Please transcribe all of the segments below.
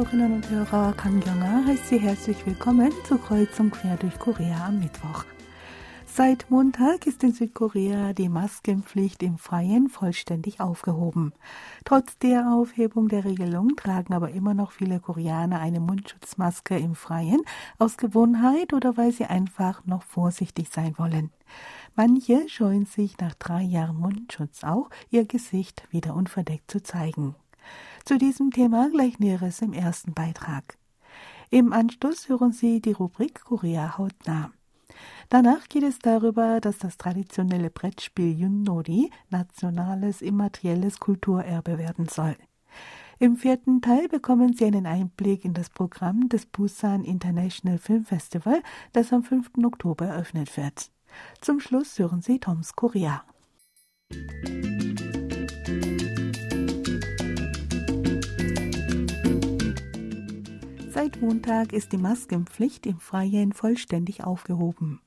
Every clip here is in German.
Hörerinnen und Hörer, Kang Kyung-ah heißt Sie herzlich willkommen zu Kreuzung quer durch Korea am Mittwoch. Seit Montag ist in Südkorea die Maskenpflicht im Freien vollständig aufgehoben. Trotz der Aufhebung der Regelung tragen aber immer noch viele Koreaner eine Mundschutzmaske im Freien aus Gewohnheit oder weil sie einfach noch vorsichtig sein wollen. Manche scheuen sich nach drei Jahren Mundschutz auch, ihr Gesicht wieder unverdeckt zu zeigen. Zu diesem Thema gleich Näheres im ersten Beitrag. Im Anschluss hören Sie die Rubrik Korea hautnah. Danach geht es darüber, dass das traditionelle Brettspiel Yunnori nationales immaterielles Kulturerbe werden soll. Im vierten Teil bekommen Sie einen Einblick in das Programm des Busan International Film Festival, das am 5. Oktober eröffnet wird. Zum Schluss hören Sie Toms Korea. Seit Montag ist die Maskenpflicht im Freien vollständig aufgehoben.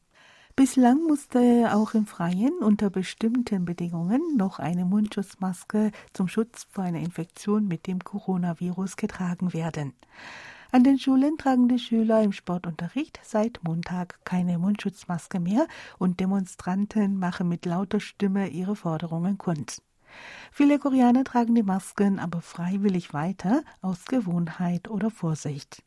Bislang musste auch im Freien unter bestimmten Bedingungen noch eine Mundschutzmaske zum Schutz vor einer Infektion mit dem Coronavirus getragen werden. An den Schulen tragen die Schüler im Sportunterricht seit Montag keine Mundschutzmaske mehr und Demonstranten machen mit lauter Stimme ihre Forderungen kund. Viele Koreaner tragen die Masken aber freiwillig weiter aus Gewohnheit oder Vorsicht.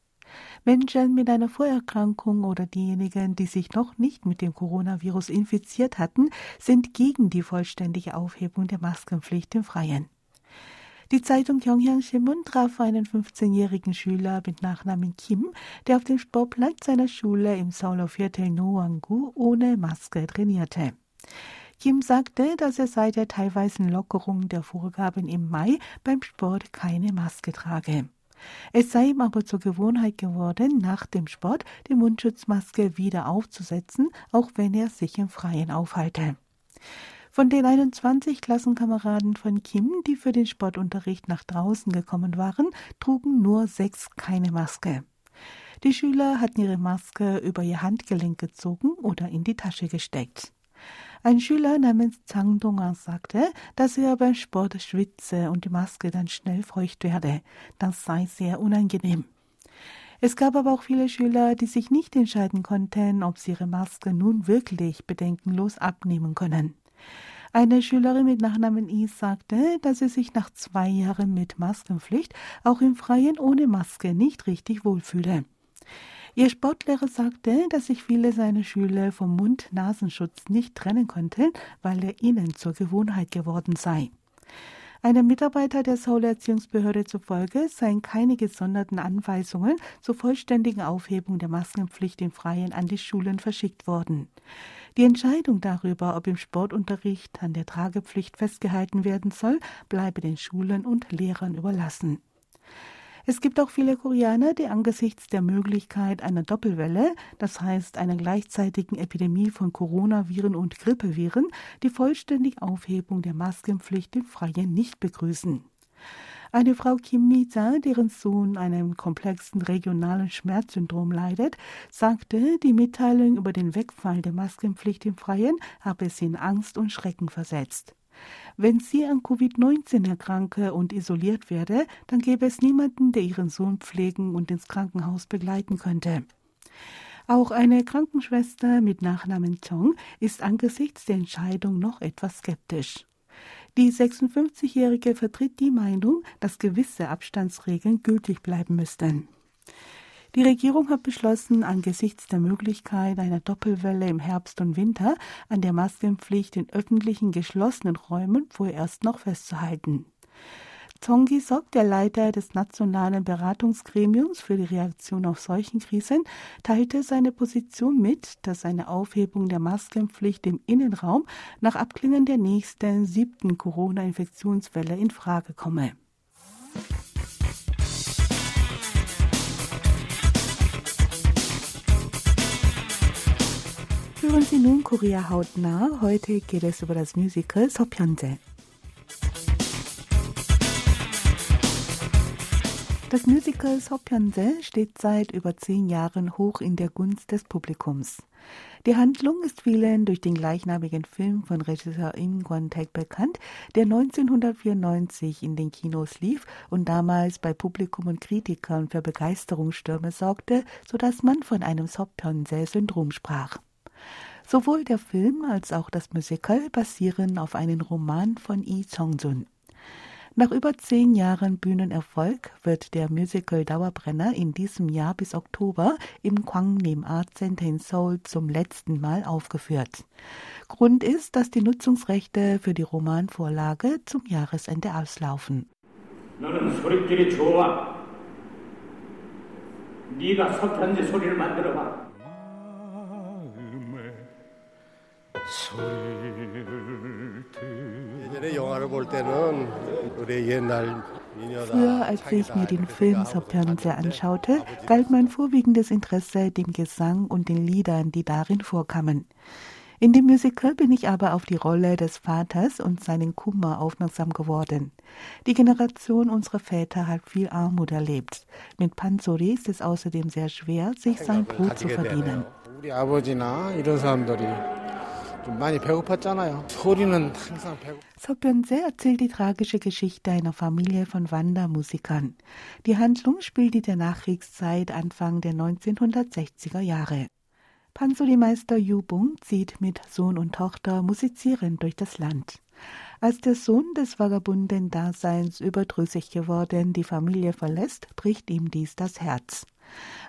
Menschen mit einer Vorerkrankung oder diejenigen, die sich noch nicht mit dem Coronavirus infiziert hatten, sind gegen die vollständige Aufhebung der Maskenpflicht im Freien. Die Zeitung Gyeongyang Shimun traf einen 15-jährigen Schüler mit Nachnamen Kim, der auf dem Sportplatz seiner Schule im Seouler Viertel Noanggu ohne Maske trainierte. Kim sagte, dass er seit der teilweisen Lockerung der Vorgaben im Mai beim Sport keine Maske trage. Es sei ihm aber zur Gewohnheit geworden, nach dem Sport die Mundschutzmaske wieder aufzusetzen, auch wenn er sich im Freien aufhalte. Von den 21 Klassenkameraden von Kim, die für den Sportunterricht nach draußen gekommen waren, trugen nur sechs keine Maske. Die Schüler hatten ihre Maske über ihr Handgelenk gezogen oder in die Tasche gesteckt. Ein Schüler namens Zhang Donga sagte, dass er beim Sport schwitze und die Maske dann schnell feucht werde. Das sei sehr unangenehm. Es gab aber auch viele Schüler, die sich nicht entscheiden konnten, ob sie ihre Maske nun wirklich bedenkenlos abnehmen können. Eine Schülerin mit Nachnamen I sagte, dass sie sich nach zwei Jahren mit Maskenpflicht auch im Freien ohne Maske nicht richtig wohlfühle. Ihr Sportlehrer sagte, dass sich viele seiner Schüler vom Mund-Nasenschutz nicht trennen konnten, weil er ihnen zur Gewohnheit geworden sei. Einem Mitarbeiter der Seouler Erziehungsbehörde zufolge seien keine gesonderten Anweisungen zur vollständigen Aufhebung der Maskenpflicht im Freien an die Schulen verschickt worden. Die Entscheidung darüber, ob im Sportunterricht an der Tragepflicht festgehalten werden soll, bleibe den Schulen und Lehrern überlassen. Es gibt auch viele Koreaner, die angesichts der Möglichkeit einer Doppelwelle, das heißt einer gleichzeitigen Epidemie von Coronaviren und Grippeviren, die vollständige Aufhebung der Maskenpflicht im Freien nicht begrüßen. Eine Frau Kim Mi-za, deren Sohn einem komplexen regionalen Schmerzsyndrom leidet, sagte, die Mitteilung über den Wegfall der Maskenpflicht im Freien habe sie in Angst und Schrecken versetzt. Wenn sie an Covid-19 erkranke und isoliert werde, dann gäbe es niemanden, der ihren Sohn pflegen und ins Krankenhaus begleiten könnte. Auch eine Krankenschwester mit Nachnamen Tong ist angesichts der Entscheidung noch etwas skeptisch. Die 56-Jährige vertritt die Meinung, dass gewisse Abstandsregeln gültig bleiben müssten. Die Regierung hat beschlossen, angesichts der Möglichkeit einer Doppelwelle im Herbst und Winter an der Maskenpflicht in öffentlichen geschlossenen Räumen vorerst noch festzuhalten. Zongi Sok, der Leiter des Nationalen Beratungsgremiums für die Reaktion auf Seuchenkrisen, teilte seine Position mit, dass eine Aufhebung der Maskenpflicht im Innenraum nach Abklingen der nächsten siebten Corona-Infektionswelle in Frage komme. Hören Sie nun Korea hautnah. Heute geht es über das Musical 서편제. Das Musical Sopyeonse steht seit über zehn Jahren hoch in der Gunst des Publikums. Die Handlung ist vielen durch den gleichnamigen Film von Regisseur Im Kwon-taek bekannt, der 1994 in den Kinos lief und damals bei Publikum und Kritikern für Begeisterungsstürme sorgte, sodass man von einem Sopyeonse-Syndrom sprach. Sowohl der Film als auch das Musical basieren auf einem Roman von Lee Chong-sun. Nach über zehn Jahren Bühnenerfolg wird der Musical Dauerbrenner in diesem Jahr bis Oktober im Kwangnim Art Center in Seoul zum letzten Mal aufgeführt. Grund ist, dass die Nutzungsrechte für die Romanvorlage zum Jahresende auslaufen. 너는 소리끼리 좋아. 네가 서편지 소리를 만들어봐. Früher, als ich mir den Film Sopjanse anschaute, galt mein vorwiegendes Interesse dem Gesang und den Liedern, die darin vorkamen. In dem Musical bin ich aber auf die Rolle des Vaters und seinen Kummer aufmerksam geworden. Die Generation unserer Väter hat viel Armut erlebt. Mit Panzori ist es außerdem sehr schwer, sich sein Brot zu verdienen. Sopyeonse erzählt die tragische Geschichte einer Familie von Wandermusikern. Die Handlung spielt in der Nachkriegszeit Anfang der 1960er Jahre. Pansori-Meister Yubung zieht mit Sohn und Tochter musizierend durch das Land. Als der Sohn des vagabunden Daseins überdrüssig geworden die Familie verlässt, bricht ihm dies das Herz.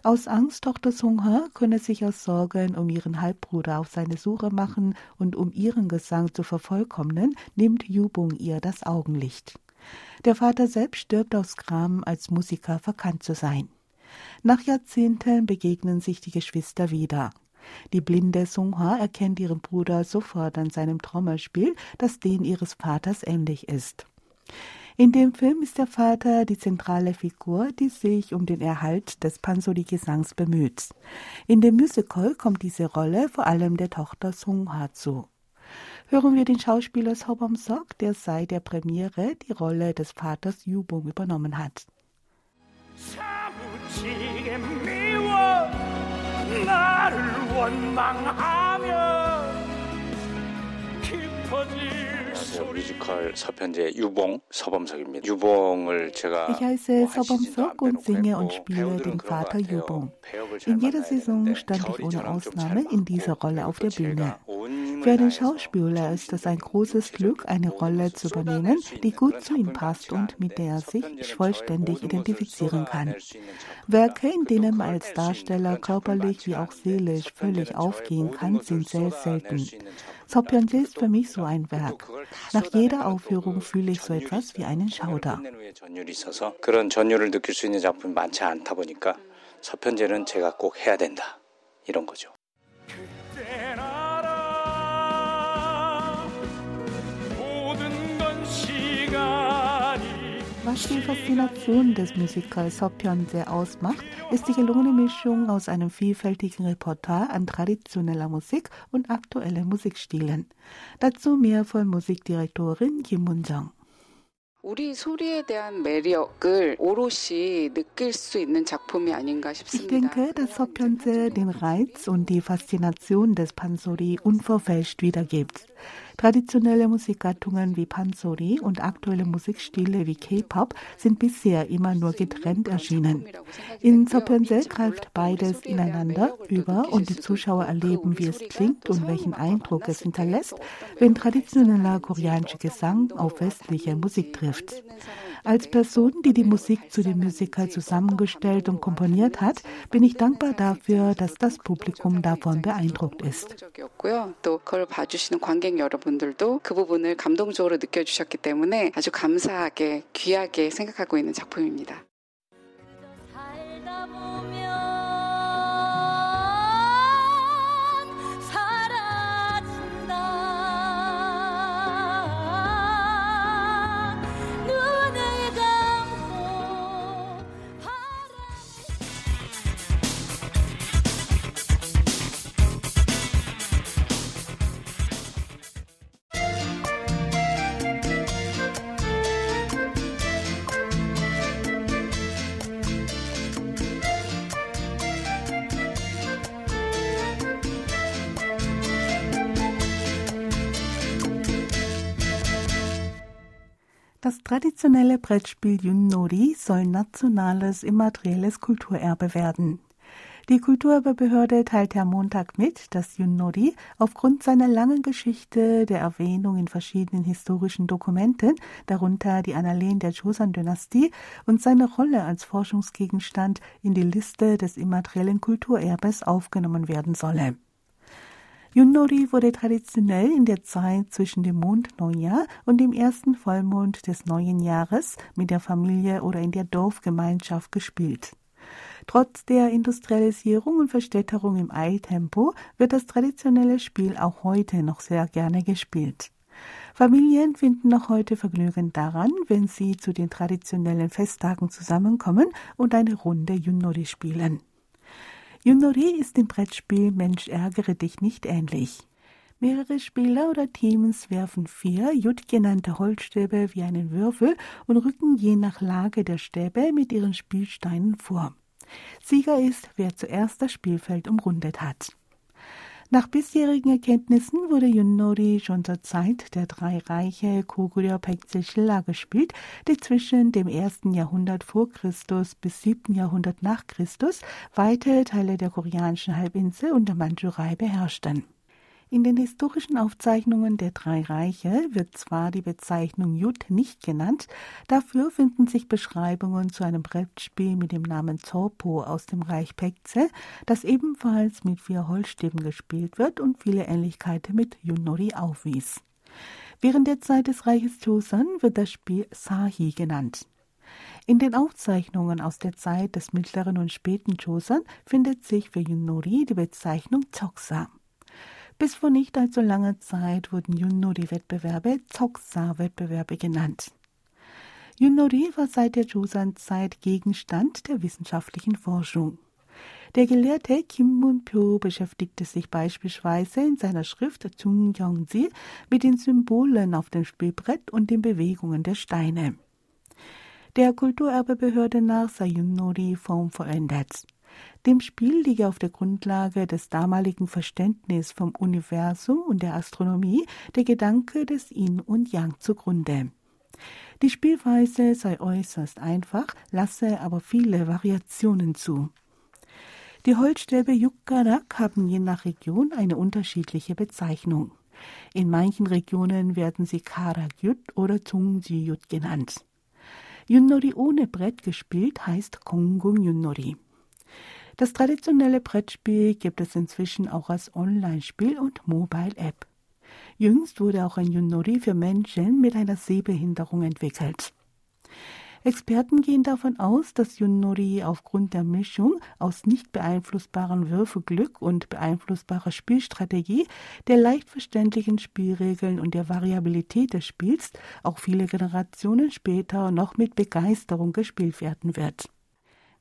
Aus Angst, Tochter Sungha könne sich aus Sorgen um ihren Halbbruder auf seine Suche machen und um ihren Gesang zu vervollkommnen, nimmt Yubung ihr das Augenlicht. Der Vater selbst stirbt aus Gram, als Musiker verkannt zu sein. Nach Jahrzehnten begegnen sich die Geschwister wieder. Die blinde Sungha erkennt ihren Bruder sofort an seinem Trommelspiel, das den ihres Vaters ähnlich ist. In dem Film ist der Vater die zentrale Figur, die sich um den Erhalt des Pansori-Gesangs bemüht. In dem Musical kommt diese Rolle vor allem der Tochter Sung Ha zu. Hören wir den Schauspieler Sobam Sok, der seit der Premiere die Rolle des Vaters Yubong übernommen hat. 나를 원망하며 깊어질 안녕하세요. 뮤지컬 서편제 유봉 서범석입니다. 유봉을 제가 Ich heiße Sobomsok und singe und spiele den Vater Yubong. In jeder Saison stand ich ohne Ausnahme in dieser Rolle auf der Bühne. Für einen Schauspieler ist es ein großes Glück, eine Rolle zu übernehmen, die gut zu ihm passt und mit der er sich vollständig identifizieren kann. Werke, in denen man als Darsteller körperlich wie auch seelisch völlig aufgehen kann, sind sehr selten. Sopyeonje ist für mich so ein Werk. Nach jeder Aufführung fühle ich so etwas wie einen Schauder. 그런 전율을 느낄 수 있는 작품이 많지 않다 보니까 서편제는 제가 꼭 해야 된다. 이런 거죠. Was die Faszination des Musicals Sopyeon ausmacht, ist die gelungene Mischung aus einem vielfältigen Repertoire an traditioneller Musik und aktuellen Musikstilen. Dazu mehr von Musikdirektorin Kim Moon-jung. Ich denke, dass Sopyeonse den Reiz und die Faszination des Pansori unverfälscht wiedergibt. Traditionelle Musikgattungen wie Pansori und aktuelle Musikstile wie K-Pop sind bisher immer nur getrennt erschienen. In Sopyeonse greift beides ineinander über und die Zuschauer erleben, wie es klingt und welchen Eindruck es hinterlässt, wenn traditioneller koreanischer Gesang auf westliche Musik trifft. Als Person, die die Musik zu dem Musical zusammengestellt und komponiert hat, bin ich dankbar dafür, dass das Publikum davon beeindruckt ist. 분들도 그 부분을 감동적으로 느껴주셨기 때문에 아주 감사하게 귀하게 생각하고 있는 작품입니다. Traditionelle Brettspiel Yunnori soll nationales immaterielles Kulturerbe werden. Die Kulturerbebehörde teilte am Montag mit, dass Yunnori aufgrund seiner langen Geschichte der Erwähnung in verschiedenen historischen Dokumenten, darunter die Annalen der Joseon-Dynastie und seine Rolle als Forschungsgegenstand in die Liste des immateriellen Kulturerbes aufgenommen werden solle. Yunnori wurde traditionell in der Zeit zwischen dem Mondneujahr und dem ersten Vollmond des neuen Jahres mit der Familie oder in der Dorfgemeinschaft gespielt. Trotz der Industrialisierung und Verstädterung im Eiltempo wird das traditionelle Spiel auch heute noch sehr gerne gespielt. Familien finden noch heute Vergnügen daran, wenn sie zu den traditionellen Festtagen zusammenkommen und eine Runde Yunnori spielen. Yunori ist dem Brettspiel Mensch ärgere dich nicht ähnlich. Mehrere Spieler oder Teams werfen vier Jut genannte Holzstäbe wie einen Würfel und rücken je nach Lage der Stäbe mit ihren Spielsteinen vor. Sieger ist, wer zuerst das Spielfeld umrundet hat. Nach bisherigen Erkenntnissen wurde Yunnori schon zur Zeit der drei Reiche Koguryo Paekje gespielt, die zwischen dem ersten Jahrhundert vor Christus bis siebten Jahrhundert nach Christus weite Teile der koreanischen Halbinsel und der Mandschurei beherrschten. In den historischen Aufzeichnungen der drei Reiche wird zwar die Bezeichnung Jud nicht genannt, dafür finden sich Beschreibungen zu einem Brettspiel mit dem Namen Zorpo aus dem Reich Pekze, das ebenfalls mit vier Holzstäben gespielt wird und viele Ähnlichkeiten mit Yunori aufwies. Während der Zeit des Reiches Joseon wird das Spiel Sahi genannt. In den Aufzeichnungen aus der Zeit des mittleren und späten Joseon findet sich für Yunori die Bezeichnung Zoksa. Bis vor nicht allzu langer Zeit wurden Yunori-Wettbewerbe Zoksa-Wettbewerbe genannt. Yunori war seit der Joseon-Zeit Gegenstand der wissenschaftlichen Forschung. Der Gelehrte Kim Mun-pyo beschäftigte sich beispielsweise in seiner Schrift Chung Yong-si mit den Symbolen auf dem Spielbrett und den Bewegungen der Steine. Der Kulturerbebehörde nach sei Yunori formvollendet. Dem Spiel liege auf der Grundlage des damaligen Verständnisses vom Universum und der Astronomie der Gedanke des Yin und Yang zugrunde. Die Spielweise sei äußerst einfach, lasse aber viele Variationen zu. Die Holzstäbe Yukkarak haben je nach Region eine unterschiedliche Bezeichnung. In manchen Regionen werden sie Karagyut oder Tungji-Jut genannt. Yunnori ohne Brett gespielt heißt Kongung Yunnori. Das traditionelle Brettspiel gibt es inzwischen auch als Online-Spiel und Mobile-App. Jüngst wurde auch ein Yunori für Menschen mit einer Sehbehinderung entwickelt. Experten gehen davon aus, dass Yunori aufgrund der Mischung aus nicht beeinflussbarem Würfelglück und beeinflussbarer Spielstrategie, der leicht verständlichen Spielregeln und der Variabilität des Spiels auch viele Generationen später noch mit Begeisterung gespielt werden wird.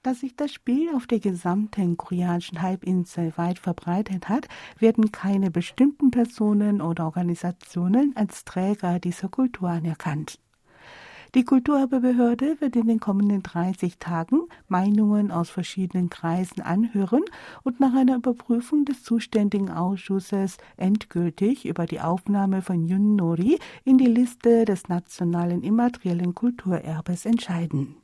Dass sich das Spiel auf der gesamten koreanischen Halbinsel weit verbreitet hat, werden keine bestimmten Personen oder Organisationen als Träger dieser Kultur anerkannt. Die Kulturerbebehörde wird in den kommenden 30 Tagen Meinungen aus verschiedenen Kreisen anhören und nach einer Überprüfung des zuständigen Ausschusses endgültig über die Aufnahme von Yunnori in die Liste des nationalen immateriellen Kulturerbes entscheiden.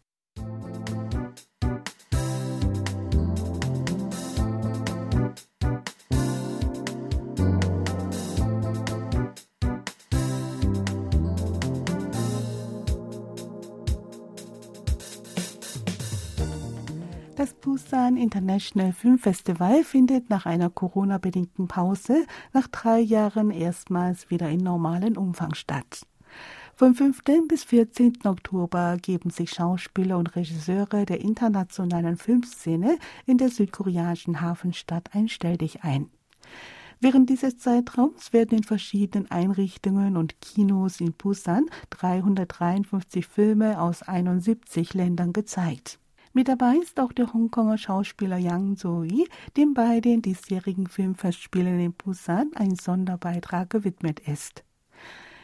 Busan International Film Festival findet nach einer Corona-bedingten Pause nach drei Jahren erstmals wieder in normalen Umfang statt. Vom 5. bis 14. Oktober geben sich Schauspieler und Regisseure der internationalen Filmszene in der südkoreanischen Hafenstadt ein Stelldich ein. Während dieses Zeitraums werden in verschiedenen Einrichtungen und Kinos in Busan 353 Filme aus 71 Ländern gezeigt. Mit dabei ist auch der Hongkonger Schauspieler Yang So-yi, dem bei den diesjährigen Filmfestspielen in Busan ein Sonderbeitrag gewidmet ist.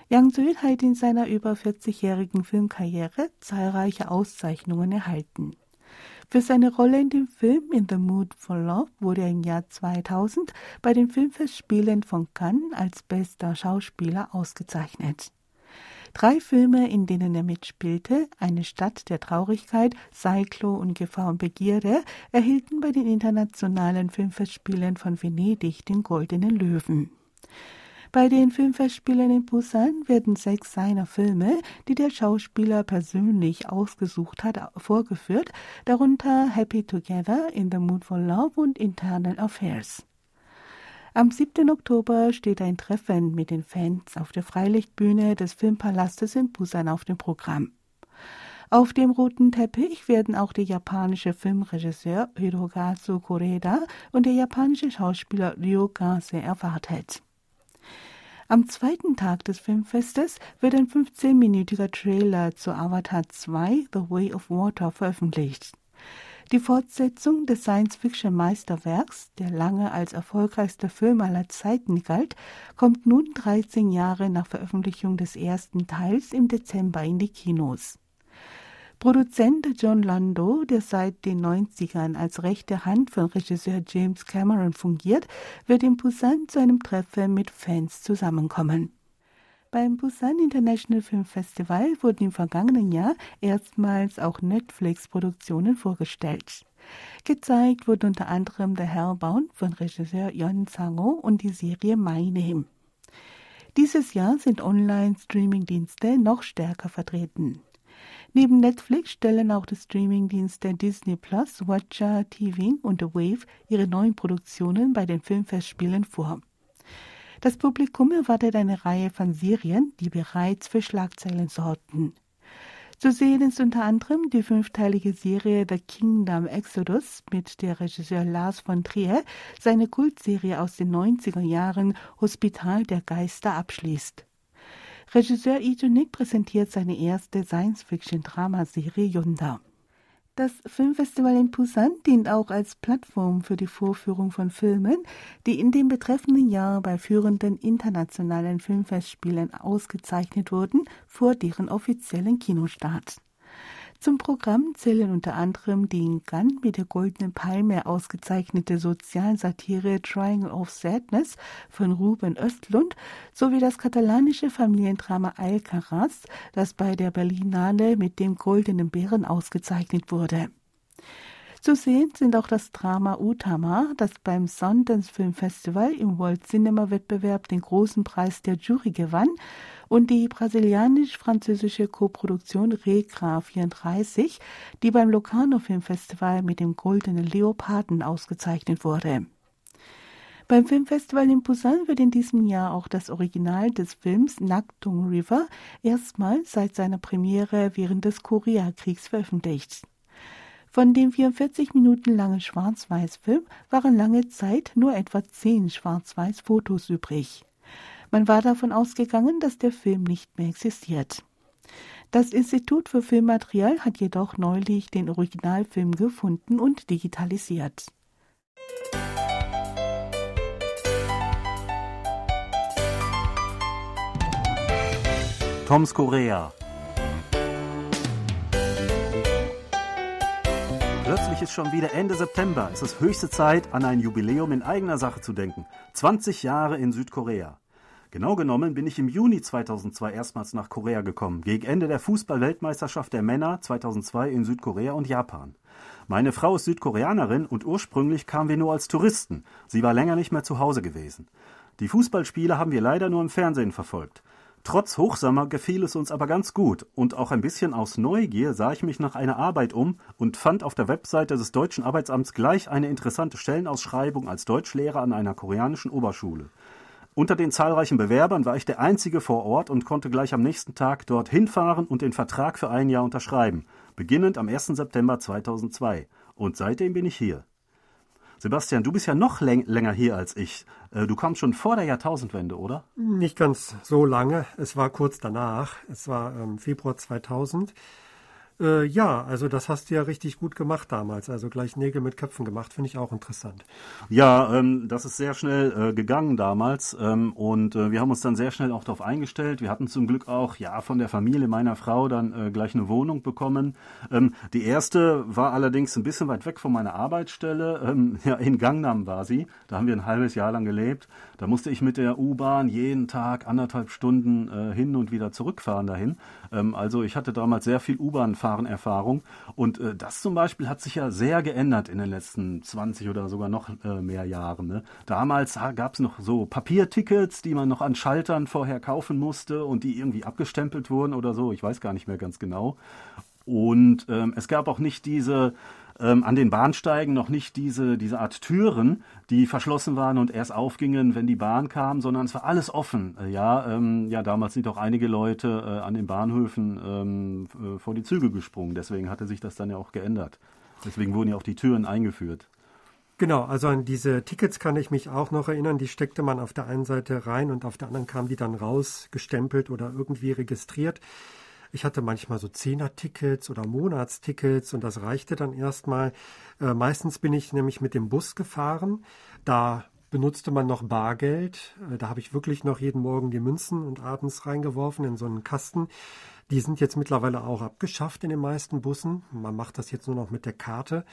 Yang So-yi hat in seiner über 40-jährigen Filmkarriere zahlreiche Auszeichnungen erhalten. Für seine Rolle in dem Film In the Mood for Love wurde er im Jahr 2000 bei den Filmfestspielen von Cannes als bester Schauspieler ausgezeichnet. Drei Filme, in denen er mitspielte, Eine Stadt der Traurigkeit, Cyclo und Gefahr und Begierde, erhielten bei den internationalen Filmfestspielen von Venedig den Goldenen Löwen. Bei den Filmfestspielen in Busan werden sechs seiner Filme, die der Schauspieler persönlich ausgesucht hat, vorgeführt, darunter Happy Together, In the Mood for Love und Internal Affairs. Am 7. Oktober steht ein Treffen mit den Fans auf der Freilichtbühne des Filmpalastes in Busan auf dem Programm. Auf dem roten Teppich werden auch der japanische Filmregisseur Hirokazu Koreda und der japanische Schauspieler Ryo Kase erwartet. Am zweiten Tag des Filmfestes wird ein 15-minütiger Trailer zu Avatar 2 The Way of Water veröffentlicht. Die Fortsetzung des Science-Fiction-Meisterwerks, der lange als erfolgreichster Film aller Zeiten galt, kommt nun 13 Jahre nach Veröffentlichung des ersten Teils im Dezember in die Kinos. Produzent John Lando, der seit den 90ern als rechte Hand von Regisseur James Cameron fungiert, wird in Busan zu einem Treffen mit Fans zusammenkommen. Beim Busan International Film Festival wurden im vergangenen Jahr erstmals auch Netflix-Produktionen vorgestellt. Gezeigt wurde unter anderem The Hellbound von Regisseur Yon Sang-ho und die Serie My Name. Dieses Jahr sind Online-Streaming-Dienste noch stärker vertreten. Neben Netflix stellen auch die Streamingdienste Disney Plus, Watcher TV und The Wave ihre neuen Produktionen bei den Filmfestspielen vor. Das Publikum erwartet eine Reihe von Serien, die bereits für Schlagzeilen sorgten. Zu sehen ist unter anderem die fünfteilige Serie The Kingdom Exodus, mit der Regisseur Lars von Trier seine Kultserie aus den 90er Jahren Hospital der Geister abschließt. Regisseur Ito Nick präsentiert seine erste Science-Fiction-Dramaserie Yunda. Das Filmfestival in Busan dient auch als Plattform für die Vorführung von Filmen, die in dem betreffenden Jahr bei führenden internationalen Filmfestspielen ausgezeichnet wurden, vor deren offiziellen Kinostart. Zum Programm zählen unter anderem die in Cannes mit der Goldenen Palme ausgezeichnete Sozialsatire Triangle of Sadness von Ruben Östlund sowie das katalanische Familiendrama Alcaraz, das bei der Berlinale mit dem Goldenen Bären ausgezeichnet wurde. Zu sehen sind auch das Drama Utama, das beim Sundance Film Festival im World Cinema Wettbewerb den großen Preis der Jury gewann und die brasilianisch-französische Koproduktion Regra 34, die beim Locarno Filmfestival mit dem Goldenen Leoparden ausgezeichnet wurde. Beim Filmfestival in Busan wird in diesem Jahr auch das Original des Films Naktung River erstmals seit seiner Premiere während des Koreakriegs veröffentlicht. Von dem 44 Minuten langen Schwarz-Weiß-Film waren lange Zeit nur etwa zehn Schwarz-Weiß-Fotos übrig. Man war davon ausgegangen, dass der Film nicht mehr existiert. Das Institut für Filmmaterial hat jedoch neulich den Originalfilm gefunden und digitalisiert. Toms Korea. Plötzlich ist schon wieder Ende September. Es ist höchste Zeit, an ein Jubiläum in eigener Sache zu denken. 20 Jahre in Südkorea. Genau genommen bin ich im Juni 2002 erstmals nach Korea gekommen, gegen Ende der Fußball-Weltmeisterschaft der Männer 2002 in Südkorea und Japan. Meine Frau ist Südkoreanerin und ursprünglich kamen wir nur als Touristen. Sie war länger nicht mehr zu Hause gewesen. Die Fußballspiele haben wir leider nur im Fernsehen verfolgt. Trotz Hochsommer gefiel es uns aber ganz gut und auch ein bisschen aus Neugier sah ich mich nach einer Arbeit um und fand auf der Webseite des Deutschen Arbeitsamts gleich eine interessante Stellenausschreibung als Deutschlehrer an einer koreanischen Oberschule. Unter den zahlreichen Bewerbern war ich der Einzige vor Ort und konnte gleich am nächsten Tag dorthin fahren und den Vertrag für ein Jahr unterschreiben, beginnend am 1. September 2002. Und seitdem bin ich hier. Sebastian, du bist ja noch läng länger hier als ich. Äh, du kamst schon vor der Jahrtausendwende, oder? Nicht ganz so lange. Es war kurz danach. Es war ähm, Februar 2000. Äh, ja, also das hast du ja richtig gut gemacht damals. Also gleich Nägel mit Köpfen gemacht, finde ich auch interessant. Ja, ähm, das ist sehr schnell äh, gegangen damals ähm, und äh, wir haben uns dann sehr schnell auch darauf eingestellt. Wir hatten zum Glück auch ja von der Familie meiner Frau dann äh, gleich eine Wohnung bekommen. Ähm, die erste war allerdings ein bisschen weit weg von meiner Arbeitsstelle. Ähm, ja, in Gangnam war sie. Da haben wir ein halbes Jahr lang gelebt. Da musste ich mit der U-Bahn jeden Tag anderthalb Stunden äh, hin und wieder zurückfahren dahin. Ähm, also ich hatte damals sehr viel U-Bahn-Fahren-Erfahrung und äh, das zum Beispiel hat sich ja sehr geändert in den letzten 20 oder sogar noch äh, mehr Jahren. Ne? Damals gab es noch so Papiertickets, die man noch an Schaltern vorher kaufen musste und die irgendwie abgestempelt wurden oder so. Ich weiß gar nicht mehr ganz genau. Und ähm, es gab auch nicht diese ähm, an den Bahnsteigen noch nicht diese, diese Art Türen, die verschlossen waren und erst aufgingen, wenn die Bahn kam, sondern es war alles offen. Äh, ja, ähm, ja, damals sind auch einige Leute äh, an den Bahnhöfen ähm, äh, vor die Züge gesprungen. Deswegen hatte sich das dann ja auch geändert. Deswegen wurden ja auch die Türen eingeführt. Genau, also an diese Tickets kann ich mich auch noch erinnern. Die steckte man auf der einen Seite rein und auf der anderen kamen die dann raus, gestempelt oder irgendwie registriert. Ich hatte manchmal so Zehner-Tickets oder Monatstickets und das reichte dann erstmal. Äh, meistens bin ich nämlich mit dem Bus gefahren. Da benutzte man noch Bargeld. Äh, da habe ich wirklich noch jeden Morgen die Münzen und abends reingeworfen in so einen Kasten. Die sind jetzt mittlerweile auch abgeschafft in den meisten Bussen. Man macht das jetzt nur noch mit der Karte.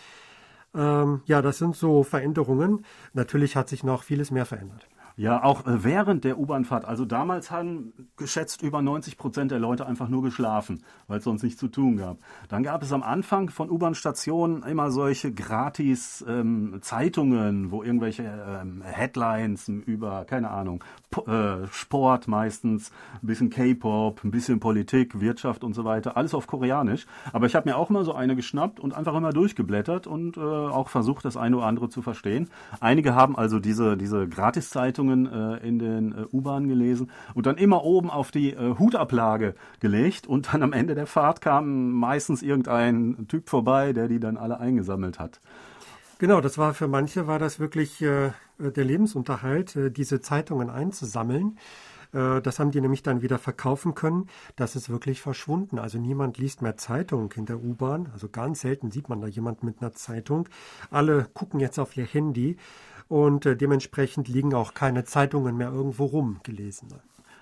Ähm, ja, das sind so Veränderungen. Natürlich hat sich noch vieles mehr verändert. Ja, auch äh, während der U-Bahnfahrt. Also damals haben geschätzt über 90 Prozent der Leute einfach nur geschlafen, weil es sonst nichts zu tun gab. Dann gab es am Anfang von U-Bahn-Stationen immer solche gratis ähm, Zeitungen, wo irgendwelche ähm, Headlines über, keine Ahnung, P äh, Sport meistens, ein bisschen K-Pop, ein bisschen Politik, Wirtschaft und so weiter, alles auf Koreanisch. Aber ich habe mir auch mal so eine geschnappt und einfach immer durchgeblättert und äh, auch versucht, das eine oder andere zu verstehen. Einige haben also diese, diese Gratiszeitungen Zeitungen äh, in den äh, U-Bahnen gelesen und dann immer oben auf die äh, Hutablage gelegt und dann am Ende der Fahrt kam meistens irgendein Typ vorbei, der die dann alle eingesammelt hat. Genau, das war für manche war das wirklich äh, der Lebensunterhalt, äh, diese Zeitungen einzusammeln. Das haben die nämlich dann wieder verkaufen können. Das ist wirklich verschwunden. Also niemand liest mehr Zeitung in der U-Bahn. Also ganz selten sieht man da jemand mit einer Zeitung. Alle gucken jetzt auf ihr Handy und äh, dementsprechend liegen auch keine Zeitungen mehr irgendwo rum, gelesene.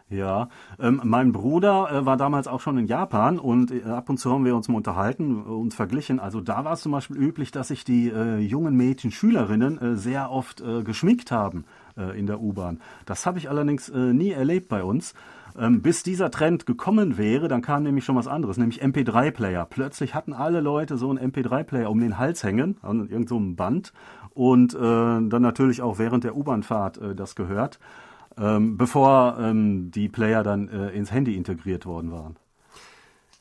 Ja, ähm, mein Bruder äh, war damals auch schon in Japan und äh, ab und zu haben wir uns mal unterhalten und verglichen. Also da war es zum Beispiel üblich, dass sich die äh, jungen Mädchen, Schülerinnen äh, sehr oft äh, geschminkt haben äh, in der U-Bahn. Das habe ich allerdings nie erlebt bei uns. Ähm, bis dieser Trend gekommen wäre, dann kam nämlich schon was anderes, nämlich MP3-Player. Plötzlich hatten alle Leute so einen MP3-Player um den Hals hängen, an irgendeinem so Band und äh, dann natürlich auch während der U-Bahnfahrt äh, das gehört, ähm, bevor ähm, die Player dann äh, ins Handy integriert worden waren.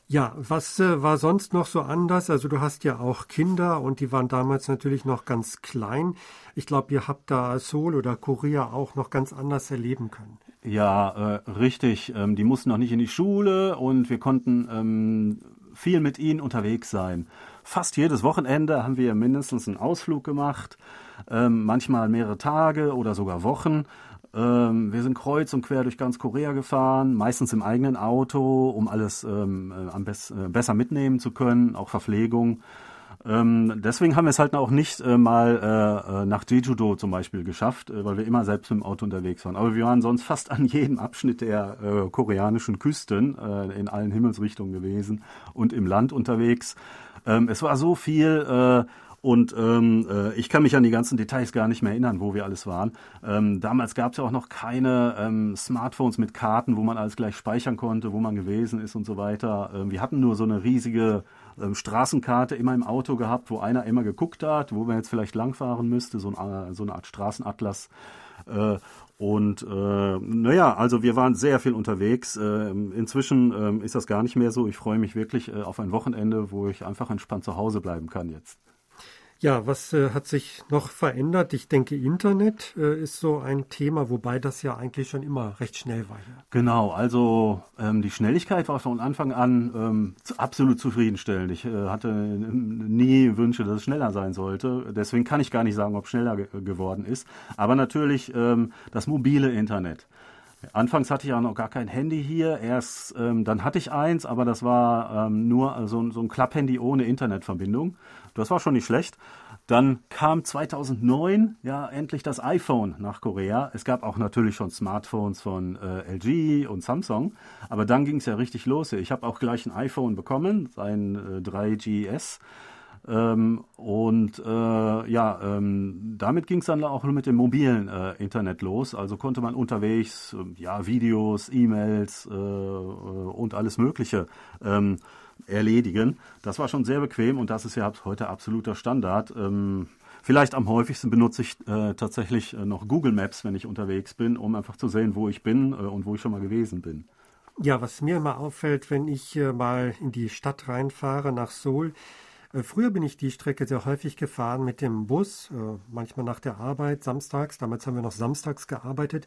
Ja, was äh, war sonst noch so anders? Also du hast ja auch Kinder und die waren damals natürlich noch ganz klein. Ich glaube, ihr habt da Seoul oder Korea auch noch ganz anders erleben können. Ja, äh, richtig. Ähm, die mussten noch nicht in die Schule und wir konnten ähm, viel mit ihnen unterwegs sein. Fast jedes Wochenende haben wir mindestens einen Ausflug gemacht, ähm, manchmal mehrere Tage oder sogar Wochen. Ähm, wir sind kreuz und quer durch ganz Korea gefahren, meistens im eigenen Auto, um alles ähm, äh, am best, äh, besser mitnehmen zu können, auch Verpflegung. Ähm, deswegen haben wir es halt auch nicht äh, mal äh, äh nach Jeju-do zum Beispiel geschafft, äh, weil wir immer selbst mit dem Auto unterwegs waren. Aber wir waren sonst fast an jedem Abschnitt der äh, koreanischen Küsten äh, in allen Himmelsrichtungen gewesen und im Land unterwegs. Ähm, es war so viel und ähm, äh, ich kann mich an die ganzen Details gar nicht mehr erinnern, wo wir alles waren. Ähm, damals gab es ja auch noch keine ähm, Smartphones mit Karten, wo man alles gleich speichern konnte, wo man gewesen ist und so weiter. Ähm, wir hatten nur so eine riesige ähm, Straßenkarte immer im Auto gehabt, wo einer immer geguckt hat, wo man jetzt vielleicht langfahren müsste, so, ein, äh, so eine Art Straßenatlas. Äh, und äh, naja, also wir waren sehr viel unterwegs. Äh, inzwischen äh, ist das gar nicht mehr so. Ich freue mich wirklich äh, auf ein Wochenende, wo ich einfach entspannt zu Hause bleiben kann jetzt. Ja, was äh, hat sich noch verändert? Ich denke, Internet äh, ist so ein Thema, wobei das ja eigentlich schon immer recht schnell war. Ja. Genau, also ähm, die Schnelligkeit war von Anfang an ähm, absolut zufriedenstellend. Ich äh, hatte nie Wünsche, dass es schneller sein sollte. Deswegen kann ich gar nicht sagen, ob schneller ge geworden ist. Aber natürlich ähm, das mobile Internet. Anfangs hatte ich ja noch gar kein Handy hier. Erst ähm, dann hatte ich eins, aber das war ähm, nur so, so ein Klapphandy ohne Internetverbindung. Das war schon nicht schlecht. Dann kam 2009 ja endlich das iPhone nach Korea. Es gab auch natürlich schon Smartphones von äh, LG und Samsung, aber dann ging es ja richtig los. Ich habe auch gleich ein iPhone bekommen, ein äh, 3GS. Ähm, und äh, ja, ähm, damit ging es dann auch mit dem mobilen äh, Internet los. Also konnte man unterwegs äh, ja Videos, E-Mails äh, und alles Mögliche ähm, erledigen. Das war schon sehr bequem und das ist ja heute absoluter Standard. Ähm, vielleicht am häufigsten benutze ich äh, tatsächlich äh, noch Google Maps, wenn ich unterwegs bin, um einfach zu sehen, wo ich bin äh, und wo ich schon mal gewesen bin. Ja, was mir immer auffällt, wenn ich äh, mal in die Stadt reinfahre nach Seoul, äh, Früher bin ich die Strecke sehr häufig gefahren mit dem Bus, äh, manchmal nach der Arbeit, samstags. Damals haben wir noch samstags gearbeitet.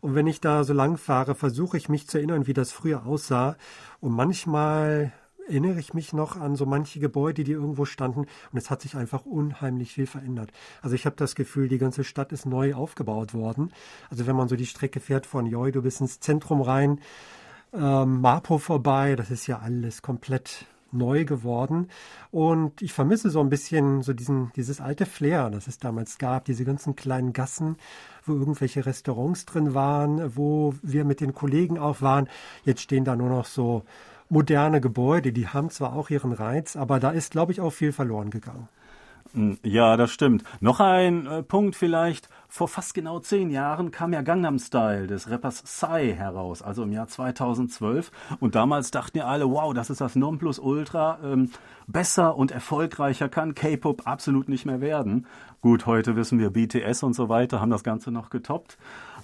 Und wenn ich da so lang fahre, versuche ich mich zu erinnern, wie das früher aussah. Und manchmal erinnere ich mich noch an so manche Gebäude, die irgendwo standen und es hat sich einfach unheimlich viel verändert. Also ich habe das Gefühl, die ganze Stadt ist neu aufgebaut worden. Also wenn man so die Strecke fährt von Joido bis ins Zentrum rein, ähm, Mapo vorbei, das ist ja alles komplett neu geworden. Und ich vermisse so ein bisschen so diesen, dieses alte Flair, das es damals gab, diese ganzen kleinen Gassen, wo irgendwelche Restaurants drin waren, wo wir mit den Kollegen auch waren. Jetzt stehen da nur noch so moderne Gebäude, die haben zwar auch ihren Reiz, aber da ist, glaube ich, auch viel verloren gegangen. Hm, ja, das stimmt. Noch ein äh, Punkt vielleicht. Vor fast genau zehn Jahren kam ja Gangnam Style des Rappers Psy heraus, also im Jahr 2012. Und damals dachten ja alle, wow, das ist das Nonplusultra. Ähm, besser und erfolgreicher kann K-Pop absolut nicht mehr werden. Gut, heute wissen wir, BTS und so weiter haben das Ganze noch getoppt.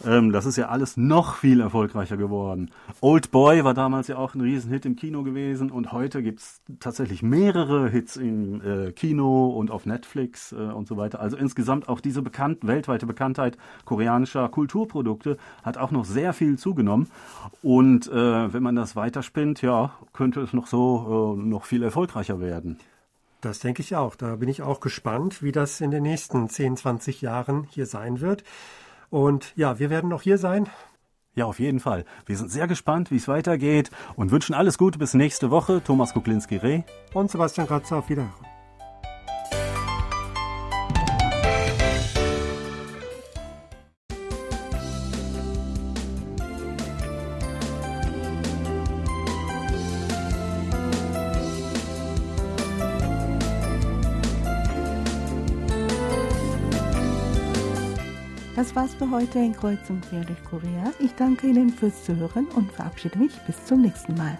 Ähm, das ist ja alles noch viel erfolgreicher geworden. Old Boy war damals ja auch ein Riesenhit im Kino gewesen und heute gibt es tatsächlich mehrere Hits im äh, Kino und auf Netflix äh, und so weiter. Also insgesamt auch diese bekannt, weltweite Bekanntheit koreanischer Kulturprodukte hat auch noch sehr viel zugenommen. Und äh, wenn man das weiterspinnt, ja, könnte es noch so äh, noch viel erfolgreicher werden. Das denke ich auch. Da bin ich auch gespannt, wie das in den nächsten 10, 20 Jahren hier sein wird. Und ja, wir werden noch hier sein. Ja, auf jeden Fall. Wir sind sehr gespannt, wie es weitergeht und wünschen alles Gute bis nächste Woche. Thomas Kuklinski-Reh und Sebastian Ratzer auf Wiederhören. Heute in Kreuz und Quer durch Korea. Ich danke Ihnen fürs Zuhören und verabschiede mich bis zum nächsten Mal.